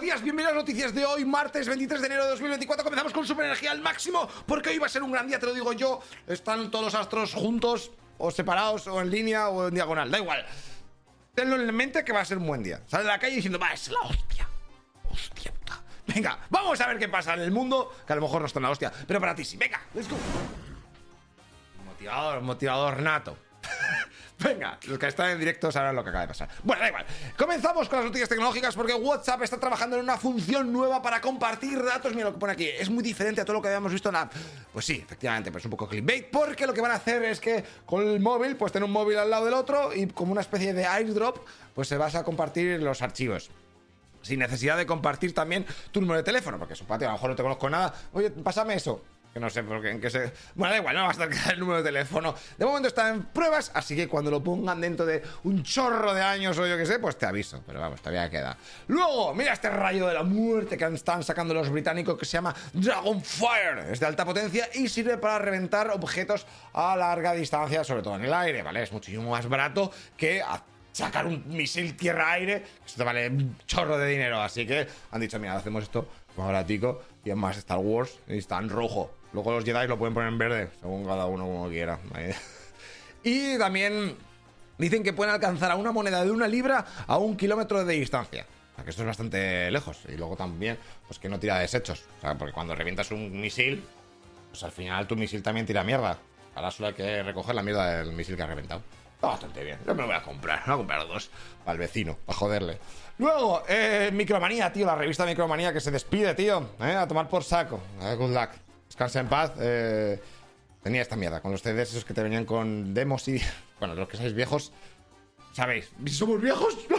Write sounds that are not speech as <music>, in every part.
buenos días, bienvenidos a noticias de hoy, martes 23 de enero de 2024. Comenzamos con super energía al máximo, porque hoy va a ser un gran día, te lo digo yo. Están todos los astros juntos, o separados, o en línea, o en diagonal, da igual. Tenlo en mente que va a ser un buen día. Sale a la calle diciendo, va, es la hostia. Hostia puta. Venga, vamos a ver qué pasa en el mundo, que a lo mejor no está en la hostia, pero para ti sí. Venga, let's go. Motivador, motivador nato. <laughs> Venga, los que están en directo sabrán lo que acaba de pasar. Bueno, da igual. Comenzamos con las noticias tecnológicas porque WhatsApp está trabajando en una función nueva para compartir datos. Mira lo que pone aquí. Es muy diferente a todo lo que habíamos visto en la... Pues sí, efectivamente, pues un poco clickbait. Porque lo que van a hacer es que con el móvil, pues tener un móvil al lado del otro y como una especie de airdrop, pues se vas a compartir los archivos sin necesidad de compartir también tu número de teléfono, porque su patio a lo mejor no te conozco nada. Oye, pásame eso. Que no sé por qué, en qué se. Bueno, da igual, no va a estar <laughs> el número de teléfono. De momento está en pruebas, así que cuando lo pongan dentro de un chorro de años o yo qué sé, pues te aviso. Pero vamos, todavía queda. Luego, mira este rayo de la muerte que están sacando los británicos que se llama Dragonfire. Es de alta potencia y sirve para reventar objetos a larga distancia, sobre todo en el aire, ¿vale? Es muchísimo más barato que sacar un misil tierra-aire. Eso te vale un chorro de dinero. Así que han dicho, mira, hacemos esto más baratico y es más Star Wars y está en rojo. Luego los Jedi lo pueden poner en verde, según cada uno como quiera. <laughs> Y también dicen que pueden alcanzar a una moneda de una libra a un kilómetro de distancia. Que esto es bastante lejos. Y luego también, pues que no tira desechos. O sea, porque cuando revientas un misil, pues al final tu misil también tira mierda. Ahora solo hay que recoger la mierda del misil que ha reventado. Está bastante bien. Yo me lo voy a comprar. <laughs> Voy a comprar dos. El vecino, para joderle. Luego, eh, Micromanía, tío. La revista Micromanía que se despide, tío. Eh, a tomar por saco. Eh, good luck. Descansa en paz. Eh, tenía esta mierda con los CDs esos que te venían con demos y. <laughs> Bueno, los que sois viejos, sabéis. ¿Somos viejos? <laughs> No.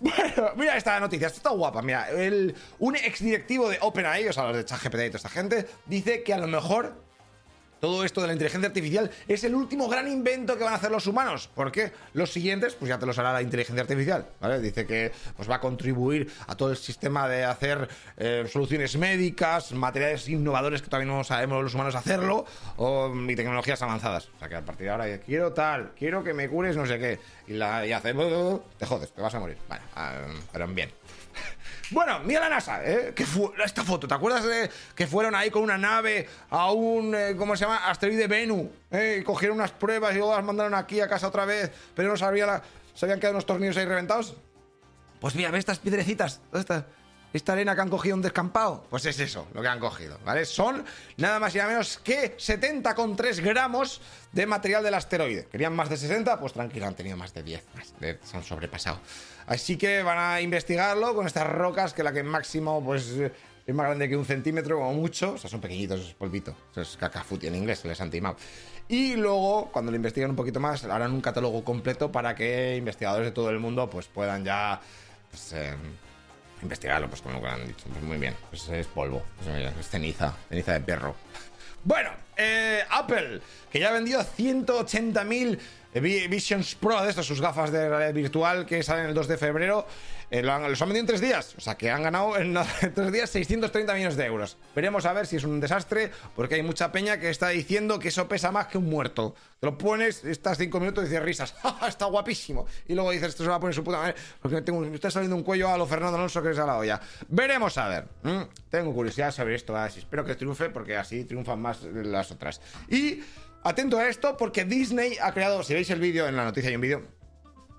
Bueno, mira esta noticia, esta está guapa. Mira, el, un exdirectivo de OpenAI, o sea, los de ChatGPT y toda esta gente, dice que a lo mejor todo esto de la inteligencia artificial es el último gran invento que van a hacer los humanos. Porque los siguientes, pues ya te los hará la inteligencia artificial. ¿vale? Dice que pues, va a contribuir a todo el sistema de hacer eh, soluciones médicas, materiales innovadores que todavía no sabemos los humanos hacerlo, o, y tecnologías avanzadas. O sea que a partir de ahora, quiero tal, quiero que me cures no sé qué. Y, la, y te jodes, te vas a morir. Vale, pero bien. Bueno, mira la NASA, ¿eh? Que fue esta foto, ¿te acuerdas de que fueron ahí con una nave a un, eh, ¿cómo se llama? Asteroide Venus, ¿eh? Y cogieron unas pruebas y luego las mandaron aquí a casa otra vez, pero no sabía la, se habían quedado unos tornillos ahí reventados. Pues mira, ve estas piedrecitas, ¿dónde está? Esta arena que han cogido un descampado, pues es eso lo que han cogido, ¿vale? Son nada más y nada menos que 70,3 gramos de material del asteroide. ¿Querían más de 60? Pues tranquilo, han tenido más de 10, más se han sobrepasado. Así que van a investigarlo con estas rocas que la que máximo, pues es más grande que un centímetro o mucho. O sea, son pequeñitos, es polvito. Eso es cacafuti en inglés, se les han. Y luego, cuando lo investiguen un poquito más, harán un catálogo completo para que investigadores de todo el mundo pues puedan ya... Pues, eh, investigarlo, pues como lo han dicho. Pues muy bien, pues es polvo, es ceniza, ceniza de perro. <laughs> Bueno, eh, Apple, que ya ha vendido 180.000 Visions Pro, de estas, sus gafas de realidad virtual que salen el 2 de febrero, eh, lo han, los han vendido en tres días. O sea que han ganado en tres días 630 millones de euros. Veremos a ver si es un desastre, porque hay mucha peña que está diciendo que eso pesa más que un muerto. Te lo pones, estás cinco minutos y dices risas, <laughs> está guapísimo. Y luego dices, esto se va a poner su puta madre, porque tengo, me está saliendo un cuello a lo Fernando Alonso que es a la olla. Veremos a ver. Tengo curiosidad sobre esto, así espero que triunfe, porque así triunfan más las otras. Y Atento a esto porque Disney ha creado, si veis el vídeo, en la noticia hay un vídeo,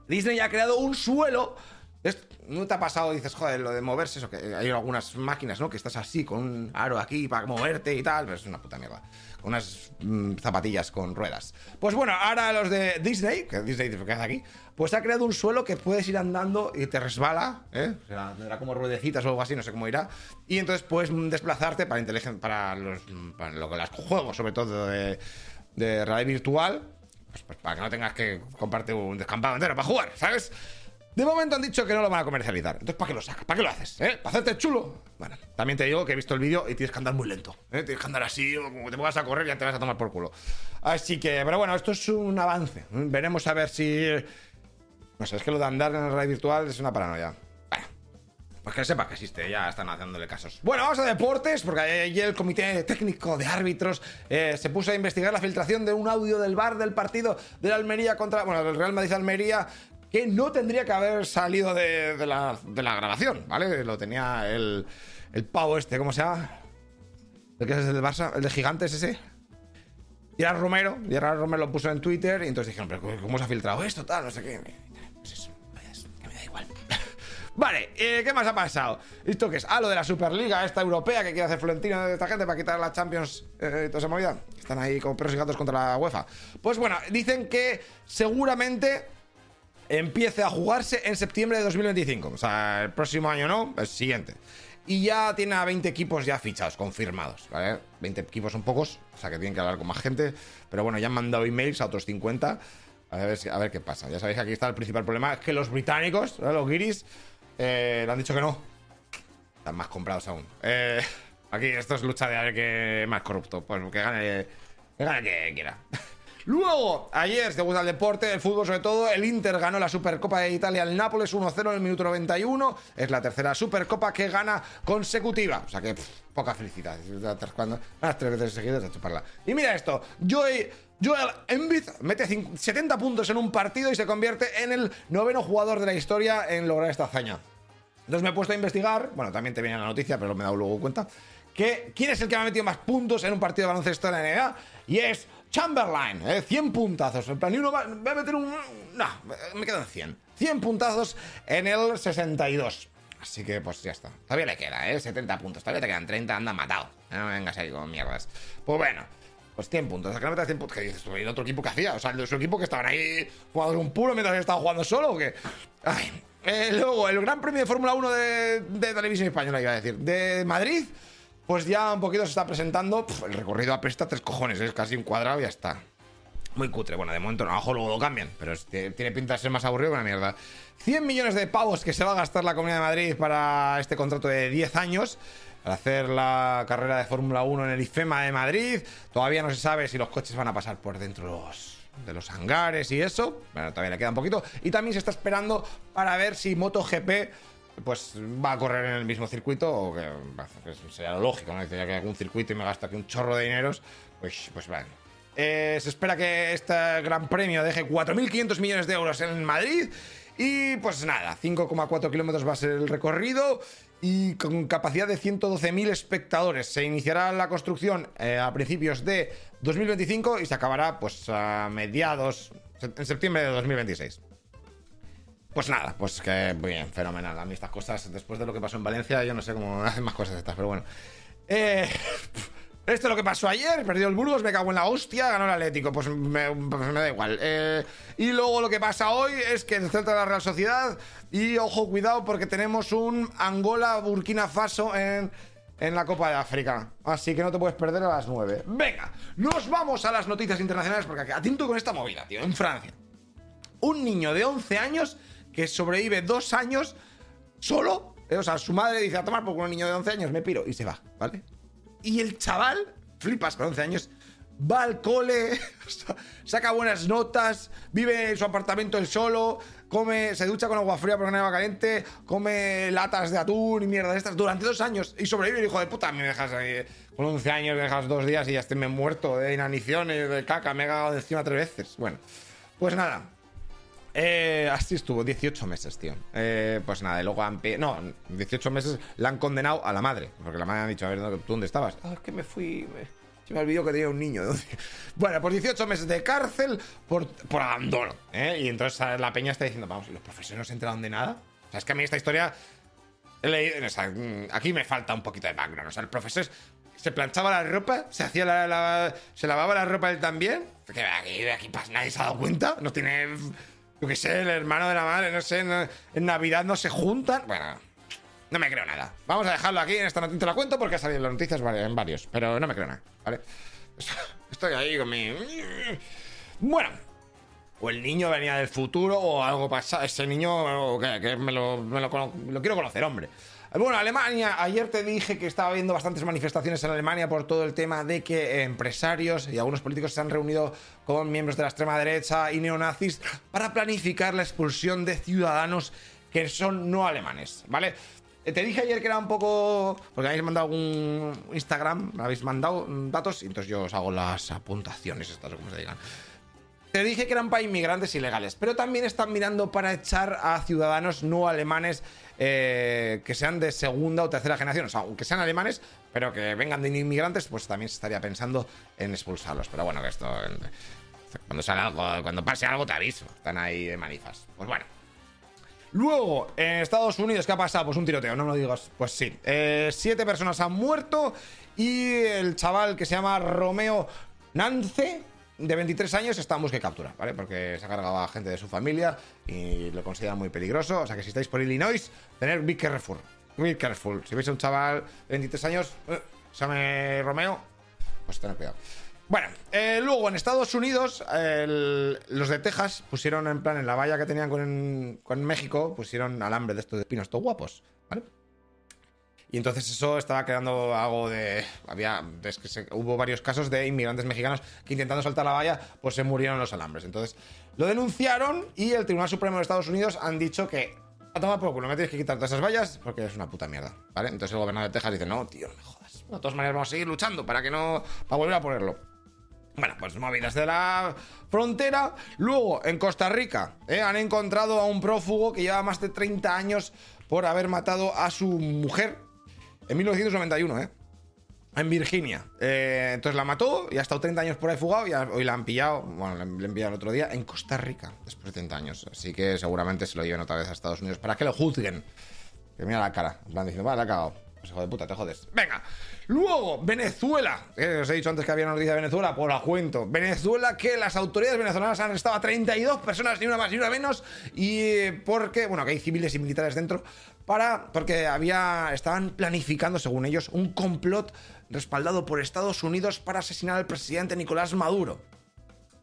Disney ha creado un suelo. ¿No te ha pasado, dices, joder, lo de moverse? Eso, que hay algunas máquinas, ¿no? Que estás así, con un aro aquí para moverte y tal, pero es una puta mierda. Con unas mm, zapatillas con ruedas. Pues bueno, ahora los de Disney, que Disney ¿qué hace aquí? Pues ha creado un suelo que puedes ir andando y te resbala, ¿eh? Sea, tendrá como ruedecitas o algo así, no sé cómo irá. Y entonces puedes desplazarte para, para los, para lo, los juegos, sobre todo de de realidad virtual, pues, pues, para que no tengas que comprarte un descampado entero para jugar, ¿sabes? De momento han dicho que no lo van a comercializar. Entonces, ¿para qué lo sacas? ¿Para qué lo haces? ¿Eh? ¿Para hacerte chulo? Bueno, también te digo que he visto el vídeo y tienes que andar muy lento. ¿eh? Tienes que andar así, como te pongas a correr ya te vas a tomar por culo. Así que, pero bueno, esto es un avance. Veremos a ver si. No sé, es que lo de andar en la realidad virtual es una paranoia. Pues que sepa que existe, ya están haciéndole casos. Bueno, vamos a deportes, porque ayer el comité técnico de árbitros eh, se puso a investigar la filtración de un audio del bar del partido de la Almería contra, bueno, del Real Madrid-Almería que no tendría que haber salido de, la, grabación, ¿vale? Lo tenía el, el pavo este, ¿cómo se llama? ¿El que es el de Barça? ¿El de Gigantes ese? Y era Romero, y era Romero lo puso en Twitter y entonces dijeron, pero ¿cómo se ha filtrado esto? Tal, no sé qué. Pues eso, que me da igual. <laughs> vale, eh, ¿qué más ha pasado? ¿Esto qué es? Ah, lo de la Superliga, esta europea que quiere hacer Florentino de esta gente para quitar la Champions eh, y toda esa movida. Están ahí como perros y gatos contra la UEFA. Pues bueno, dicen que seguramente empiece a jugarse en septiembre de 2025. O sea, el próximo año no, el siguiente. Y ya tiene a 20 equipos ya fichados, confirmados, ¿vale? 20 equipos son pocos, o sea que tienen que hablar con más gente. Pero bueno, ya han mandado emails a otros 50. A ver, a ver qué pasa. Ya sabéis que aquí está el principal problema. Es que los británicos, los guiris, eh, le han dicho que no. Están más comprados aún. Eh, aquí esto es lucha de a ver qué más corrupto. Pues que gane, que gane que quiera. Luego, ayer, si gusta el deporte, el fútbol sobre todo, el Inter ganó la Supercopa de Italia al Nápoles 1-0 en el minuto 91. Es la tercera Supercopa que gana consecutiva. O sea que, poca felicidad. Cuando las tres veces seguidas de chuparla. Y mira esto, Joey... Joel Embiid mete 70 puntos en un partido y se convierte en el noveno jugador de la historia en lograr esta hazaña. Entonces me he puesto a investigar, bueno, también te viene la noticia, pero me he dado luego cuenta, que quién es el que ha metido más puntos en un partido de baloncesto en la NBA, y es Chamberlain, ¿eh? 100 puntazos. En plan, y uno va, a meter un. No, me quedan 100. 100 puntazos en el 62. Así que, pues ya está. Todavía le queda, ¿eh? 70 puntos. Todavía te quedan 30, anda matado. No vengas ahí con mierdas. Pues bueno. Pues 100 puntos. ¿A metas 100 puntos? ¿Qué dices? ¿El otro equipo que hacía? O sea, el de su equipo que estaban ahí jugando un puro mientras estaba jugando solo o qué? Ay. Eh, luego, el Gran Premio de Fórmula 1 de, de Televisión Española, iba a decir. De Madrid pues ya un poquito se está presentando. el recorrido apresta tres cojones, es casi un cuadrado y ya está. Muy cutre. Bueno, de momento no, luego lo cambian, pero tiene pinta de ser más aburrido que una mierda. 100 millones de pavos que se va a gastar la Comunidad de Madrid para este contrato de 10 años. Para hacer la carrera de Fórmula 1 en el IFEMA de Madrid. Todavía no se sabe si los coches van a pasar por dentro de los hangares y eso. Bueno, todavía le queda un poquito. Y también se está esperando para ver si MotoGP pues va a correr en el mismo circuito, o que, sería lo lógico, ¿no? Ya que algún circuito y me gasta aquí un chorro de dineros, pues, pues vale. Eh, se espera que este gran premio deje 4.500 millones de euros en Madrid. Y pues nada, 5,4 kilómetros va a ser el recorrido y con capacidad de 112.000 espectadores. Se iniciará la construcción eh, a principios de 2025 y se acabará pues a mediados, en septiembre de 2026. Pues nada, pues que bien, fenomenal. A mí estas cosas, después de lo que pasó en Valencia, yo no sé cómo <laughs> hacen más cosas estas, pero bueno. Eh, esto es lo que pasó ayer, perdió el Burgos, me cago en la hostia, ganó el Atlético, pues me, pues da igual. Eh, y luego lo que pasa hoy es que el centro de la Real Sociedad, y ojo, cuidado, porque tenemos un Angola-Burkina Faso en, en la Copa de África. Así que no te puedes perder a las 9. Venga, nos vamos a las noticias internacionales, porque atento con esta movida, tío, en Francia. Un niño de 11 años que sobrevive dos años solo. Eh, o sea, su madre dice a tomar por un niño de 11 años, me piro y se va, ¿vale? Y el chaval, flipas con 11 años, va al cole, <laughs> saca buenas notas, vive en su apartamento él solo, come, se ducha con agua fría porque no hay agua caliente, come latas de atún y mierda de estas durante dos años y sobrevive el hijo de puta. Me dejas ahí, con 11 años, me dejas dos días y ya estoy me muerto de inanición y de caca, me he cagado encima tres veces. Bueno, pues nada, eh, así estuvo, 18 meses, tío. Eh, pues nada, y luego han... No, 18 meses la han condenado a la madre. Porque la madre ha dicho, a ver, ¿tú dónde estabas? Ah, es que me fui... Se me olvidó que tenía un niño. <laughs> bueno, pues 18 meses de cárcel por, por abandono. ¿eh? Y entonces la peña está diciendo, vamos, ¿y los profesores no se enteraron de nada? O sea, es que a mí esta historia... Mm, aquí me falta un poquito de background. O sea, el profesor se planchaba la ropa, se hacía la, se lavaba la ropa él también. Que aquí, aquí nadie se ha dado cuenta. No tiene yo qué sé, el hermano de la madre, no sé, en Navidad no se juntan. Bueno, no me creo nada. Vamos a dejarlo aquí en esta noticia. Te la cuento porque ha salido en las noticias en varios, pero no me creo nada, ¿vale? <laughs> Estoy ahí con mi. Bueno. O el niño venía del futuro o algo pasado. Ese niño, que, me, lo, me lo quiero conocer, hombre. Bueno, Alemania, ayer te dije que estaba habiendo bastantes manifestaciones en Alemania por todo el tema de que empresarios y algunos políticos se han reunido con miembros de la extrema derecha y neonazis para planificar la expulsión de ciudadanos que son no alemanes, ¿vale? Eh, te dije ayer que era un poco. Porque habéis mandado un Instagram, me habéis mandado datos y entonces yo os hago las apuntaciones, estas como se digan. Te dije que eran para inmigrantes ilegales, pero también están mirando para echar a ciudadanos no alemanes eh, que sean de segunda o tercera generación. O sea, aunque sean alemanes, pero que vengan de inmigrantes, pues también se estaría pensando en expulsarlos. Pero bueno, que esto. Cuando, cuando pase algo te aviso. Están ahí de manifas. Pues bueno. Luego, en Estados Unidos, ¿qué ha pasado? Pues un tiroteo, no me lo digas. Pues sí. Eh, siete personas han muerto y el chaval que se llama Romeo Nance, de 23 años, está en busca de captura, ¿vale? Porque se ha cargado a gente de su familia y lo considera muy peligroso. O sea que si estáis por Illinois, tener big careful. Be careful. Si veis a un chaval de 23 años, eh, se llama Romeo, pues tened cuidado. Bueno, eh, luego en Estados Unidos, los de Texas pusieron en plan en la valla que tenían con, México, pusieron alambre de estos de pinos, estos guapos, ¿vale? Y entonces eso estaba creando algo de. Había. Es que hubo varios casos de inmigrantes mexicanos que intentando saltar la valla, pues se murieron los alambres. Entonces lo denunciaron y el Tribunal Supremo de Estados Unidos han dicho que. A tomar por culo, me tienes que quitar todas esas vallas porque es una puta mierda, ¿vale? Entonces el gobernador de Texas dice: No, tío, no me jodas. De todas maneras, vamos a seguir luchando para que no. para volver a ponerlo. Bueno, pues movidas de la frontera. Luego, en Costa Rica, ¿eh? han encontrado a un prófugo que lleva más de 30 años por haber matado a su mujer en 1991, ¿eh? En Virginia. Eh, entonces la mató y ha estado 30 años por ahí fugado y hoy la han pillado, bueno, le han pillado el otro día en Costa Rica, después de 30 años. Así que seguramente se lo lleven otra vez a Estados Unidos para que lo juzguen. Que mira la cara, en plan diciendo, vale, la ha cagado. Pues hijo de puta, te jodes. Venga. Luego, Venezuela. os he dicho antes que había noticia de Venezuela, pues la cuento. Venezuela, que las autoridades venezolanas han arrestado a 32 personas, ni una más ni una menos. Y porque, bueno, que hay civiles y militares dentro. Para, porque había, estaban planificando, según ellos, un complot respaldado por Estados Unidos para asesinar al presidente Nicolás Maduro.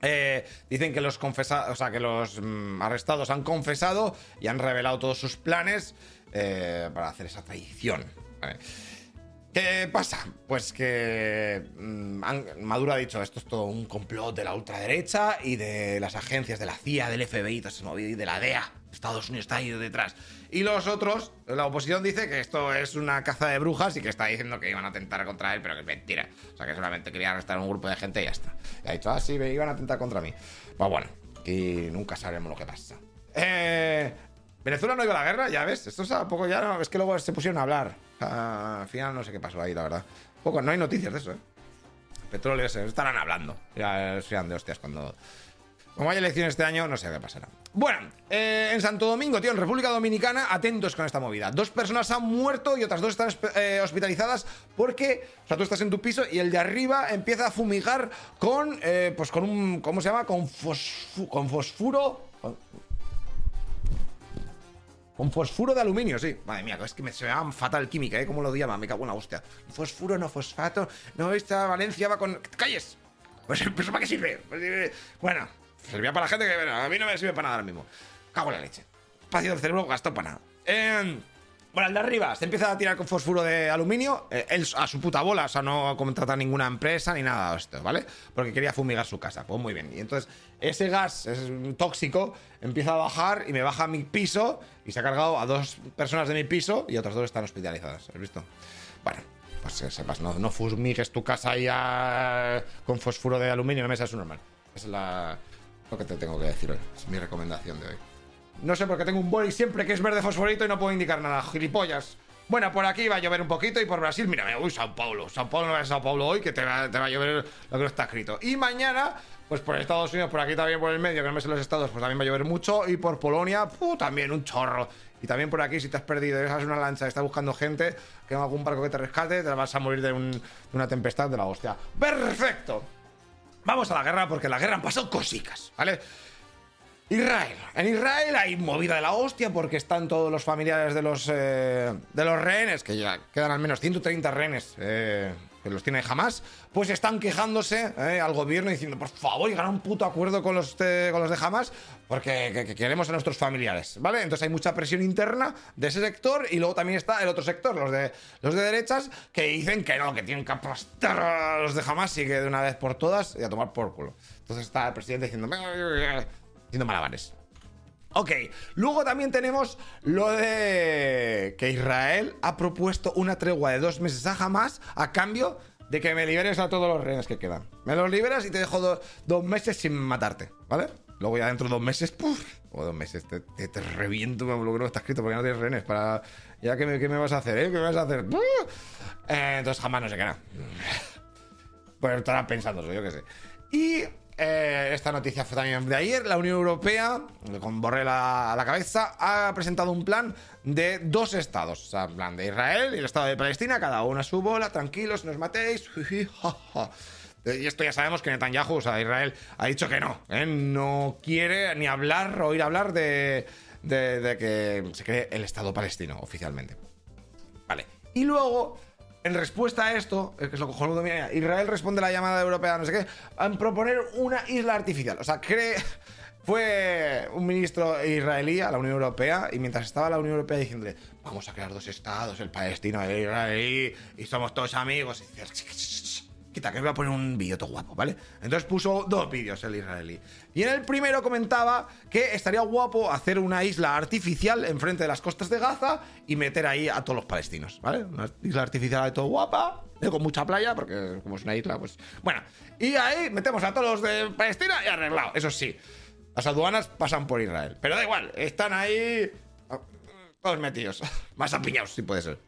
Eh, dicen que los o sea, que los mm, arrestados han confesado y han revelado todos sus planes eh, para hacer esa traición. ¿Qué pasa? Pues que mm, Maduro ha dicho esto es todo un complot de la ultraderecha y de las agencias de la CIA, del FBI, y de la DEA. Estados Unidos está ahí detrás. Y los otros, la oposición dice que esto es una caza de brujas y que está diciendo que iban a atentar contra él, pero que es mentira. O sea, que solamente quería arrestar a un grupo de gente y ya está. Y ha dicho, ah, sí, me iban a atentar contra mí. Pues bueno, y nunca sabremos lo que pasa. Eh, Venezuela no iba a la guerra, ya ves. Esto es a poco ya, no, es que luego se pusieron a hablar. al final no sé qué pasó ahí, la verdad. Poco, no hay noticias de eso, ¿eh? Petróleo, estarán hablando. Ya sean de hostias cuando. Como hay elecciones este año, no sé qué pasará. Bueno, eh, en Santo Domingo, tío, en República Dominicana, atentos con esta movida. Dos personas han muerto y otras dos están eh, hospitalizadas porque, o sea, tú estás en tu piso y el de arriba empieza a fumigar con, eh, pues con un, ¿cómo se llama? Con, con fosfuro. Fosfuro de aluminio, sí. Madre mía, es que me se me fatal química, ¿eh? ¿Cómo lo llama? Me cago en la hostia. Fosfuro, no fosfato. No, esta Valencia va con. ¡Calles! Pues, <laughs> ¿Pero para qué sirve? Pues, bueno, servía para la gente que. A mí no me sirve para nada ahora mismo. Cago en la leche. Espacio del cerebro gastó para nada. Eh. Bueno, el de arriba se empieza a tirar con fósforo de aluminio, eh, él a su puta bola, o sea, no contrata ninguna empresa ni nada de esto, ¿vale? Porque quería fumigar su casa, pues muy bien. Y entonces ese gas es tóxico, empieza a bajar y me baja a mi piso y se ha cargado a dos personas de mi piso y otras dos están hospitalizadas, ¿has visto? Bueno, pues sepas, no, no fumigues tu casa ya con fósforo de aluminio en la mesa, es normal. Es la, lo que te tengo que decir hoy, es mi recomendación de hoy. No sé por qué tengo un boli siempre que es verde fosforito y no puedo indicar nada. Gilipollas. Bueno, por aquí va a llover un poquito y por Brasil, mira, uy, Sao Paulo. Sao Paulo no es Sao Paulo hoy, que te va, a llover lo que no está escrito. Y mañana, pues por Estados Unidos, por aquí también por el medio, que no me sé los estados, pues también va a llover mucho. Y por Polonia, también un chorro. Y también por aquí, si te has perdido dejas una lancha estás buscando gente, que en algún barco que te rescate, te vas a morir de, de una tempestad de la hostia. ¡Perfecto! Vamos a la guerra, porque en la guerra han pasado cositas, ¿vale? Israel. En Israel hay movida de la hostia porque están todos los familiares de los, eh, de los rehenes, que ya quedan al menos 130 rehenes eh, que los tiene jamás, pues están quejándose eh, al gobierno diciendo, por favor, llegar a un puto acuerdo con los, de, con los de Hamas porque queremos a nuestros familiares, ¿vale? Entonces hay mucha presión interna de ese sector y luego también está el otro sector, los de, los de derechas, que dicen que no, que tienen que aplastar a los de Hamas y que de una vez por todas y a tomar por culo. Entonces está el presidente diciendo, haciendo malabares. Ok, luego también tenemos lo de que Israel ha propuesto una tregua de dos meses a Hamas a cambio de que me liberes a todos los rehenes que quedan. Me los liberas y te dejo dos meses sin matarte, ¿vale? Luego ya dentro de dos meses, ¡puf! O dos meses, te, te, reviento lo que no está escrito porque no tienes rehenes para... Ya, ¿qué me, vas a hacer, eh? ¿Qué me vas a hacer? Eh, entonces jamás no se queda. <laughs> Pues estarás pensando, yo qué sé. Y eh, esta noticia fue también de ayer. La Unión Europea, con Borrell a, la cabeza, ha presentado un plan de dos estados. O sea, un plan de Israel y el estado de Palestina, cada uno a su bola, tranquilos, no os matéis. <laughs> Y esto ya sabemos que Netanyahu, o sea, Israel, ha dicho que no. ¿eh? No quiere ni hablar oír hablar de, de que se cree el Estado palestino oficialmente. Vale. Y luego en respuesta a esto, que es lo cojonudo, Israel responde a la llamada europea, no sé qué, a proponer una isla artificial. O sea, cree. Fue un ministro israelí a la Unión Europea y mientras estaba la Unión Europea diciéndole, vamos a crear dos estados, el palestino el israelí, y somos todos amigos, y Que voy a poner un vídeo todo guapo, ¿vale? Entonces puso dos vídeos el israelí. Y en el primero comentaba que estaría guapo hacer una isla artificial enfrente de las costas de Gaza y meter ahí a todos los palestinos, ¿vale? Una isla artificial de todo guapa, eh, con mucha playa, porque como es una isla, pues. Bueno, y ahí metemos a todos los de Palestina y arreglado, eso sí. Las aduanas pasan por Israel. Pero da igual, están ahí. Todos metidos. <laughs> Más apiñados, si puede ser.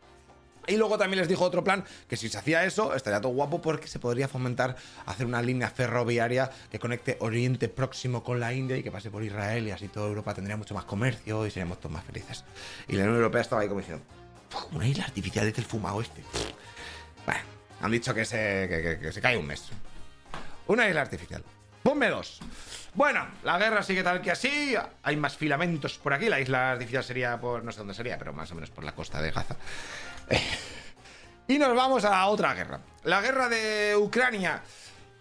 Y luego también les dijo otro plan que si se hacía eso estaría todo guapo porque se podría fomentar hacer una línea ferroviaria que conecte Oriente Próximo con la India y que pase por Israel y así toda Europa tendría mucho más comercio y seríamos todos más felices. Y la Unión Europea estaba ahí como diciendo, una isla artificial de el fumado este. Bueno, han dicho que se, que, se cae un mes. Una isla artificial. Ponme dos. Bueno, la guerra sigue tal que así. Hay más filamentos por aquí. La isla artificial sería por. No sé dónde sería, pero más o menos por la costa de Gaza <laughs> y nos vamos a otra guerra. La guerra de Ucrania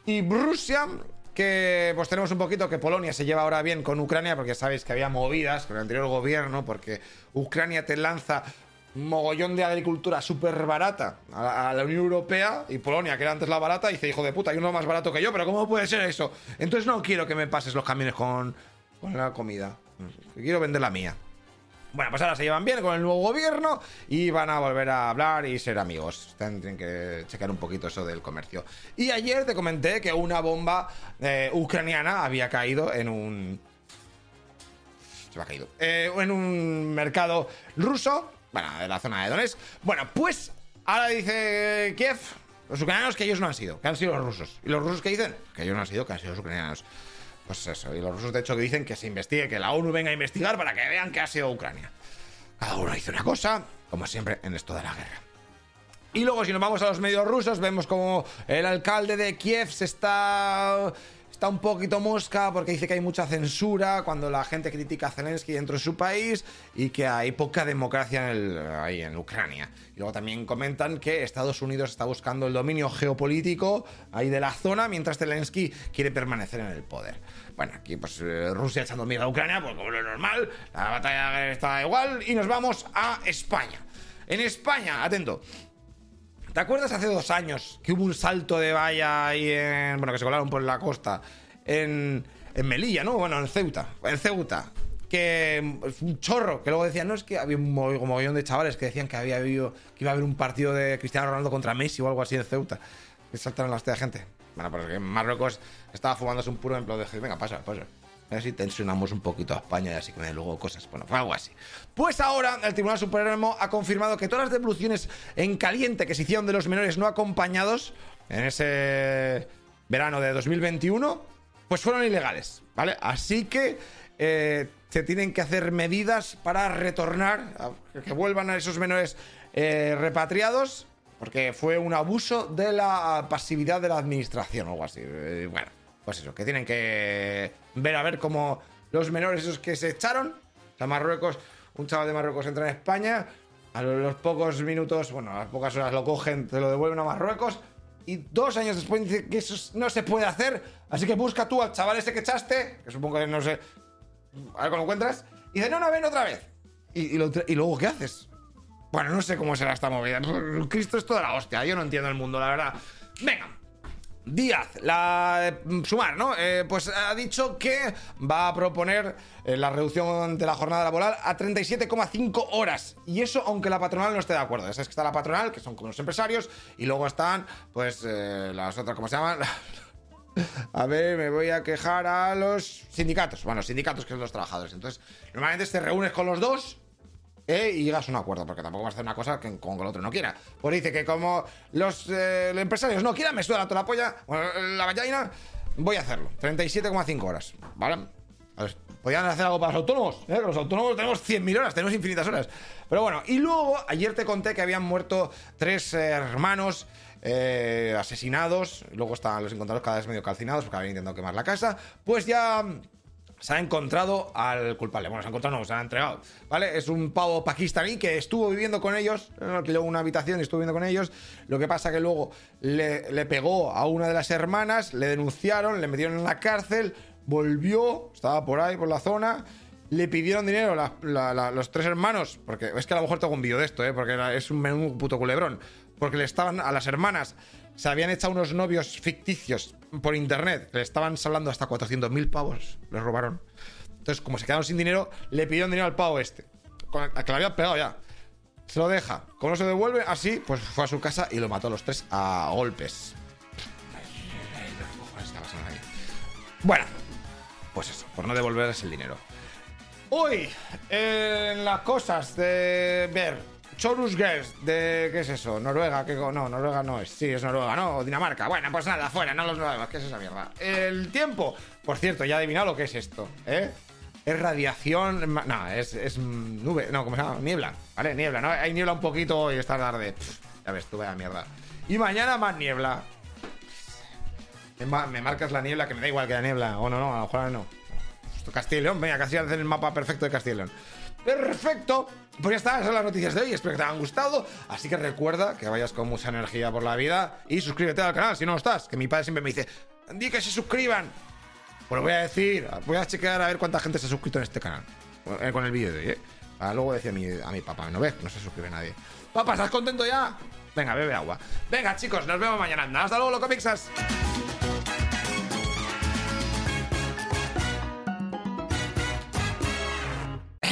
y Rusia, que pues tenemos un poquito que Polonia se lleva ahora bien con Ucrania, porque sabéis que había movidas con el anterior gobierno, porque Ucrania te lanza mogollón de agricultura súper barata a la, Unión Europea y Polonia, que era antes la barata, dice, hijo de puta, hay uno más barato que yo, pero ¿cómo puede ser eso? Entonces no quiero que me pases los camiones con, con la comida. Quiero vender la mía. Bueno, pues ahora se llevan bien con el nuevo gobierno y van a volver a hablar y ser amigos. Tienen que checar un poquito eso del comercio. Y ayer te comenté que una bomba eh, ucraniana había caído en un. Se me ha caído. Eh, en un mercado ruso. Bueno, de la zona de Donetsk. Bueno, pues ahora dice Kiev, los ucranianos, que ellos no han sido, que han sido los rusos. ¿Y los rusos qué dicen? Que ellos no han sido, que han sido los ucranianos. Pues eso, y los rusos de hecho que dicen que se investigue, que la ONU venga a investigar para que vean que ha sido Ucrania. Cada uno hizo una cosa, como siempre en esto de la guerra. Y luego si nos vamos a los medios rusos, vemos como el alcalde de Kiev se está está un poquito mosca porque dice que hay mucha censura cuando la gente critica a Zelensky dentro de su país y que hay poca democracia en ahí en Ucrania. Y luego también comentan que Estados Unidos está buscando el dominio geopolítico ahí de la zona mientras Zelensky quiere permanecer en el poder. Bueno, aquí pues eh, Rusia echando miedo a Ucrania, pues como lo normal, la batalla está igual y nos vamos a España. En España, atento, ¿Te acuerdas hace dos años que hubo un salto de valla ahí en. Bueno, que se colaron por la costa. En, en Melilla, ¿no? Bueno, en Ceuta. En Ceuta. Que es un chorro. Que luego decían, no, es que había un mogollón de chavales que decían que había habido, que iba a haber un partido de Cristiano Ronaldo contra Messi o algo así en Ceuta. Que saltaron las de gente. Bueno, pues que Marruecos estaba fumándose un puro ejemplo de venga, pasa, pasa. A si tensionamos un poquito a España y así que luego cosas. Bueno, fue algo así. Pues ahora el Tribunal Supremo ha confirmado que todas las devoluciones en caliente que se hicieron de los menores no acompañados en ese verano de 2021, pues fueron ilegales, ¿vale? Así que eh, se tienen que hacer medidas para retornar, que vuelvan a esos menores eh, repatriados, porque fue un abuso de la pasividad de la administración o algo así. Eh, bueno, pues eso, que tienen que ver a ver cómo los menores esos que se echaron, o sea, Marruecos, un chaval de Marruecos entra en España, a los pocos minutos, bueno, a las pocas horas lo cogen, te lo devuelven a Marruecos, y dos años después dice que eso no se puede hacer, así que busca tú al chaval ese que echaste, que supongo que no sé, a ver cómo lo encuentras, y dice, no, no, ven otra vez. Y, y luego, ¿qué haces? Bueno, no sé cómo será esta movida. Cristo es toda la hostia, yo no entiendo el mundo, la verdad. Venga, Díaz, la mm, sumar, ¿no? Eh, pues ha dicho que va a proponer eh, la reducción de la jornada laboral a 37,5 horas. Y eso aunque la patronal no esté de acuerdo. Es que está la patronal, que son como los empresarios, y luego están, pues, eh, las otras, ¿cómo se llaman? <laughs> A ver, me voy a quejar a los sindicatos. Bueno, sindicatos que son los trabajadores. Entonces, normalmente te reúnes con los dos ¿eh? y llegas a un acuerdo, porque tampoco vas a hacer una cosa que con el otro no quiera. Pues dice que como los, eh, empresarios no quieran, me suda toda la polla, la vallaina, voy a hacerlo. 37,5 horas, ¿vale? A ver, podrían hacer algo para los autónomos, ¿eh? Los autónomos tenemos 100.000 horas, tenemos infinitas horas. Pero bueno, y luego, ayer te conté que habían muerto tres hermanos eh, asesinados, luego están los encontrados cada vez medio calcinados porque habían intentado quemar la casa, pues ya se ha encontrado al culpable. Bueno, se ha encontrado, no, se ha entregado. ¿Vale? Es un pavo pakistaní que estuvo viviendo con ellos, alquiló una habitación y estuvo viviendo con ellos. Lo que pasa que luego le, pegó a una de las hermanas, le denunciaron, le metieron en la cárcel, volvió, estaba por ahí, por la zona. Le pidieron dinero los tres hermanos, porque es que a lo mejor tengo un vídeo de esto, ¿eh? porque es un, un puto culebrón porque le estaban a las hermanas, se habían echado unos novios ficticios por internet, le estaban salando hasta 400.000 pavos, les robaron. Entonces, como se quedaron sin dinero, le pidieron dinero al pavo este, a que le habían pegado ya. Se lo deja. Como no se devuelve, así, pues fue a su casa y lo mató a los tres a golpes. Bueno, pues eso, por no devolverles el dinero. Hoy, en las cosas de ver Chorus Girls, de. ¿Qué es eso? ¿Noruega? ¿Qué... No, Noruega no es. Sí, es Noruega, ¿no? Dinamarca. Bueno, pues nada, fuera, no los nuevos. ¿Qué es esa mierda? El tiempo. Por cierto, ya he adivinado lo que es esto, ¿eh? Es radiación. No, es, es nube. No, ¿cómo se llama? Niebla. ¿Vale? Niebla, ¿no? Hay niebla un poquito y esta tarde. ya ves, tuve la mierda. Y mañana más niebla. Me, marcas la niebla, que me da igual que la niebla. O no, no, a lo mejor no. Castilla y León, venga, casi hacer el mapa perfecto de Castilla. Perfecto. Pues ya está, las noticias de hoy. Espero que te hayan gustado. Así que recuerda que vayas con mucha energía por la vida y suscríbete al canal si no estás. Que mi padre siempre me dice, di que se suscriban. Pues lo voy a decir, voy a chequear a ver cuánta gente se ha suscrito en este canal. Eh, con el vídeo de hoy, ¿eh? luego decía a mi, papá, ¿no ves? No se suscribe nadie. Papá, ¿estás contento ya? Venga, bebe agua. Venga, chicos, nos vemos mañana. Hasta luego, loco Pixas.